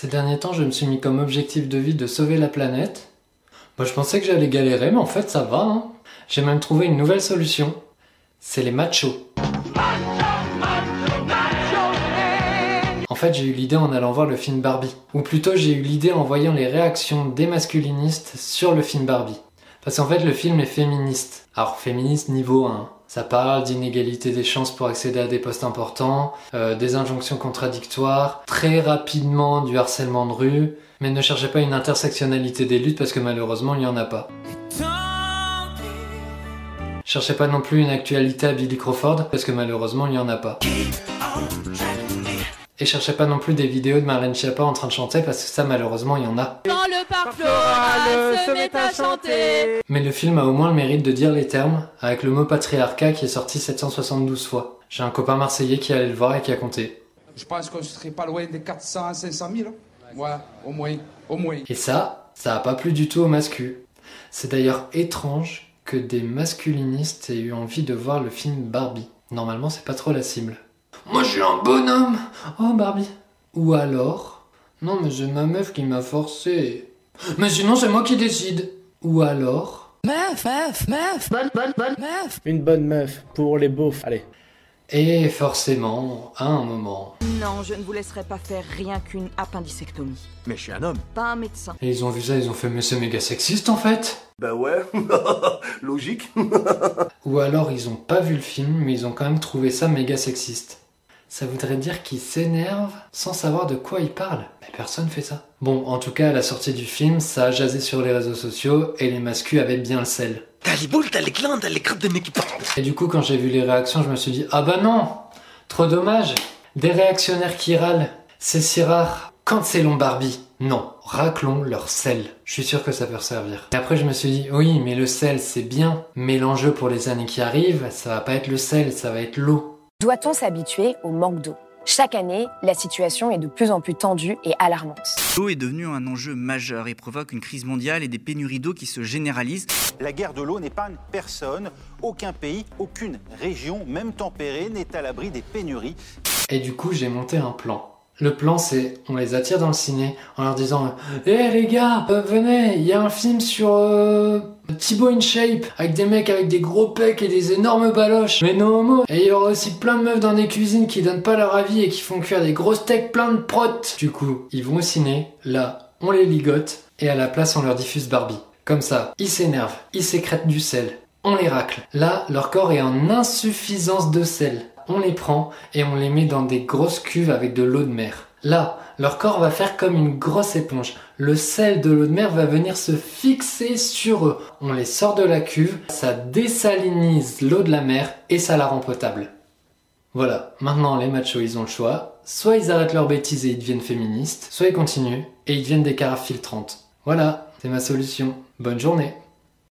Ces derniers temps, je me suis mis comme objectif de vie de sauver la planète. Moi, je pensais que j'allais galérer, mais en fait, ça va. Hein. J'ai même trouvé une nouvelle solution. C'est les machos. En fait, j'ai eu l'idée en allant voir le film Barbie. Ou plutôt, j'ai eu l'idée en voyant les réactions des masculinistes sur le film Barbie. Parce qu'en fait, le film est féministe. Alors, féministe niveau 1. Ça parle d'inégalité des chances pour accéder à des postes importants, euh, des injonctions contradictoires, très rapidement du harcèlement de rue, mais ne cherchez pas une intersectionnalité des luttes parce que malheureusement il n'y en a pas. Cherchez pas non plus une actualité à Billy Crawford parce que malheureusement il n'y en a pas. Et cherchez pas non plus des vidéos de Marlène Schiappa en train de chanter parce que ça malheureusement il y en a. Quand le parc floral se met à chanter. Mais le film a au moins le mérite de dire les termes avec le mot patriarcat qui est sorti 772 fois. J'ai un copain marseillais qui allait le voir et qui a compté. Je pense qu'on serait pas loin des 400 à 500 000. Ouais, au moins, au moins. Et ça, ça a pas plu du tout au mascu. C'est d'ailleurs étrange que des masculinistes aient eu envie de voir le film Barbie. Normalement, c'est pas trop la cible. Moi, je suis un bonhomme Oh, Barbie. Ou alors Non, mais c'est ma meuf qui m'a forcé. Mais sinon, c'est moi qui décide. Ou alors Meuf, meuf, meuf, bonne, bonne, bonne meuf. Une bonne meuf pour les beaufs. Allez. Et forcément, à un moment. Non, je ne vous laisserai pas faire rien qu'une appendicectomie. Mais je suis un homme. Pas un médecin. Et ils ont vu ça, ils ont fait mais c'est méga sexiste en fait Bah ouais, logique. Ou alors ils ont pas vu le film, mais ils ont quand même trouvé ça méga sexiste. Ça voudrait dire qu'ils s'énervent sans savoir de quoi ils parlent. Mais personne fait ça. Bon, en tout cas, à la sortie du film, ça a jasé sur les réseaux sociaux et les mascus avaient bien le sel. T'as les boules, t'as les glandes, t'as les crêpes de partent. Et du coup, quand j'ai vu les réactions, je me suis dit ah bah non, trop dommage. Des réactionnaires qui râlent, c'est si rare. Quand c'est long Barbie, non, raclons leur sel. Je suis sûr que ça peut servir. Et après, je me suis dit oui, mais le sel c'est bien, mais l'enjeu pour les années qui arrivent, ça va pas être le sel, ça va être l'eau. Doit-on s'habituer au manque d'eau? Chaque année, la situation est de plus en plus tendue et alarmante. L'eau est devenue un enjeu majeur et provoque une crise mondiale et des pénuries d'eau qui se généralisent. La guerre de l'eau n'épargne personne. Aucun pays, aucune région, même tempérée, n'est à l'abri des pénuries. Et du coup, j'ai monté un plan. Le plan, c'est on les attire dans le ciné en leur disant Hé les gars, euh, venez, il y a un film sur euh, Thibaut in Shape avec des mecs avec des gros pecs et des énormes baloches. Mais non homo. Et il y aura aussi plein de meufs dans des cuisines qui donnent pas leur avis et qui font cuire des grosses steaks plein de protes. Du coup, ils vont au ciné. Là, on les ligote et à la place, on leur diffuse Barbie. Comme ça, ils s'énervent, ils sécrètent du sel, on les racle. Là, leur corps est en insuffisance de sel on les prend et on les met dans des grosses cuves avec de l'eau de mer. Là, leur corps va faire comme une grosse éponge. Le sel de l'eau de mer va venir se fixer sur eux. On les sort de la cuve, ça désalinise l'eau de la mer et ça la rend potable. Voilà, maintenant les machos ils ont le choix. Soit ils arrêtent leur bêtise et ils deviennent féministes, soit ils continuent et ils deviennent des carafes filtrantes. Voilà, c'est ma solution. Bonne journée